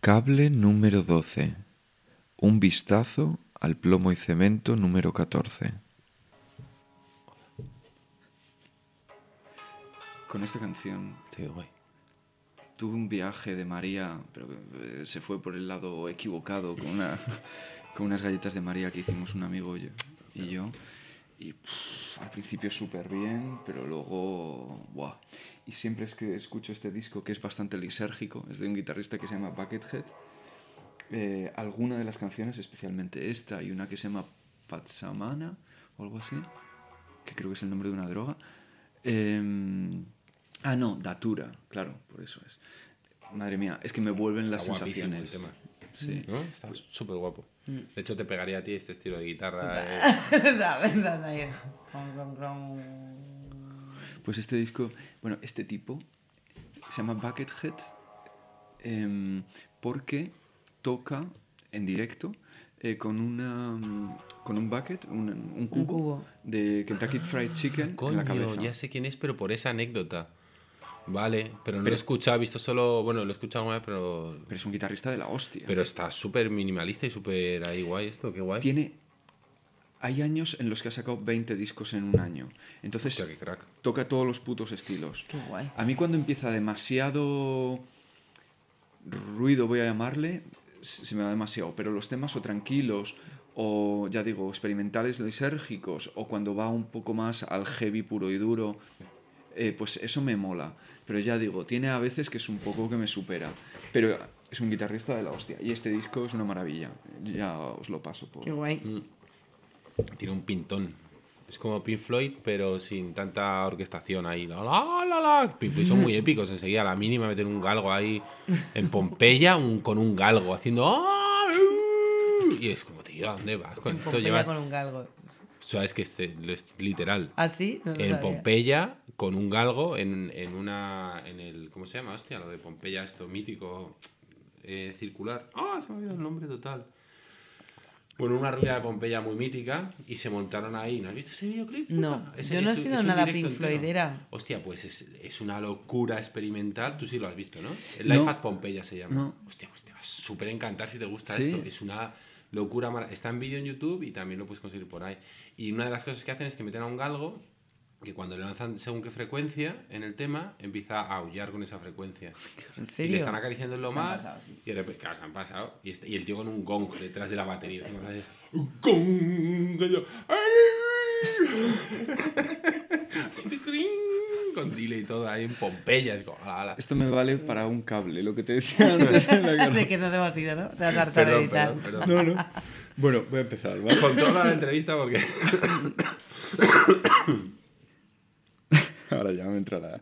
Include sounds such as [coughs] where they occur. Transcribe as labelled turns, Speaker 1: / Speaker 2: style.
Speaker 1: Cable número 12. Un vistazo al plomo y cemento número 14. Con esta canción
Speaker 2: Sí, guay.
Speaker 1: tuve un viaje de María, pero eh, se fue por el lado equivocado con, una, [laughs] con unas galletas de María que hicimos un amigo y yo. Y, yo, y pff, al principio súper bien, pero luego... Buah. Y siempre es que escucho este disco que es bastante lisérgico, es de un guitarrista que se llama Buckethead. Eh, alguna de las canciones, especialmente esta y una que se llama Patsamana o algo así, que creo que es el nombre de una droga. Em, ah, no, Datura, claro, por eso es. Madre mía, es que me vuelven las
Speaker 2: Está
Speaker 1: sensaciones.
Speaker 2: el tema.
Speaker 1: Sí.
Speaker 2: ¿No? Está súper guapo. De hecho, te pegaría a ti este estilo de guitarra. eh. [laughs]
Speaker 1: Pues este disco, bueno, este tipo se llama Buckethead em, porque toca en directo eh, con una mm, con un bucket, un, un cubo,
Speaker 3: cubo.
Speaker 1: de Kentucky Fried Chicken en la
Speaker 2: Coño,
Speaker 1: cabeza.
Speaker 2: ya sé quién es, pero por esa anécdota. Vale, pero no
Speaker 1: Pero-
Speaker 2: lo he escuchado, he visto solo. Bueno, lo he escuchado vez, pero.
Speaker 1: Pero es un guitarrista de la hostia.
Speaker 2: Pero está súper minimalista y súper ahí guay esto, qué guay.
Speaker 1: Tiene hay años en los que ha sacado 20 discos en un año. Entonces
Speaker 2: Hostia, qué crack.
Speaker 1: toca todos los putos estilos.
Speaker 3: Qué guay.
Speaker 1: A mí cuando empieza demasiado ruido, voy a llamarle, se se me va demasiado, pero los temas o tranquilos o ya digo, experimentales lisérgicos o cuando va un poco más al heavy puro y duro, eh, pues eso me mola. Pero ya digo, tiene a veces que es un poco que me supera. Pero es un guitarrista de la hostia y este disco es una maravilla. Ya os lo paso por...
Speaker 3: Qué guay.
Speaker 2: Mm. Tiene un pintón. Es como Pink Floyd, pero sin tanta orquestación ahí. La, la, la, la. Pink Floyd son muy épicos. Enseguida, a la mínima, meten un galgo ahí en Pompeya un- con un galgo haciendo. ¡ah! Y es como, tío, ¿a dónde vas con
Speaker 3: En
Speaker 2: esto?
Speaker 3: Pompeya
Speaker 2: Lleva,
Speaker 3: con un galgo.
Speaker 2: Sabes que es, es literal.
Speaker 3: ¿Ah, sí? No
Speaker 2: en
Speaker 3: sabía.
Speaker 2: Pompeya con un galgo en, en una. En el, ¿Cómo se llama? Hostia, lo de Pompeya, esto mítico eh, circular. ¡Ah! se me ha olvidado el nombre total. Bueno, una ruina de Pompeya muy mítica y se montaron ahí. ¿No has visto ese videoclip?
Speaker 3: No,
Speaker 2: puta? Ese-
Speaker 3: yo no he
Speaker 2: es
Speaker 3: sido
Speaker 2: es
Speaker 3: nada Pink
Speaker 2: entero.
Speaker 3: Floydera.
Speaker 2: Hostia, pues es, es una locura experimental. Tú sí lo has visto, ¿no? El
Speaker 1: No.
Speaker 2: Life at Pompeya se llama.
Speaker 1: No.
Speaker 2: Hostia, pues te va a súper encantar si te gusta
Speaker 1: Sí.
Speaker 2: esto. Es una locura. mara- Está en vídeo en YouTube y también lo puedes conseguir por ahí. Y una de las cosas que hacen es que meten a un galgo que cuando le lanzan según qué frecuencia en el tema, empieza a aullar con esa frecuencia. [laughs]
Speaker 3: ¿En
Speaker 2: Y le
Speaker 3: serio?
Speaker 2: están acariciando el
Speaker 3: Se han
Speaker 2: lomar
Speaker 3: pasado, sí.
Speaker 2: y de repente, claro, se han pasado. Y, este- y el tío con un gong detrás de la batería. [laughs] un gong. [laughs] y yo, con delay y todo ahí en Pompeya. Es como, ala, ala.
Speaker 1: Esto me vale para un cable, lo que te decía [laughs] antes. en la cara.
Speaker 3: De que nos hemos ido, ¿no? Te vas a hartar de editar.
Speaker 2: perdón, perdón.
Speaker 1: No, no. Bueno, voy a empezar, ¿vale?
Speaker 2: Controla la entrevista porque. [coughs]
Speaker 1: Ahora ya me entra la...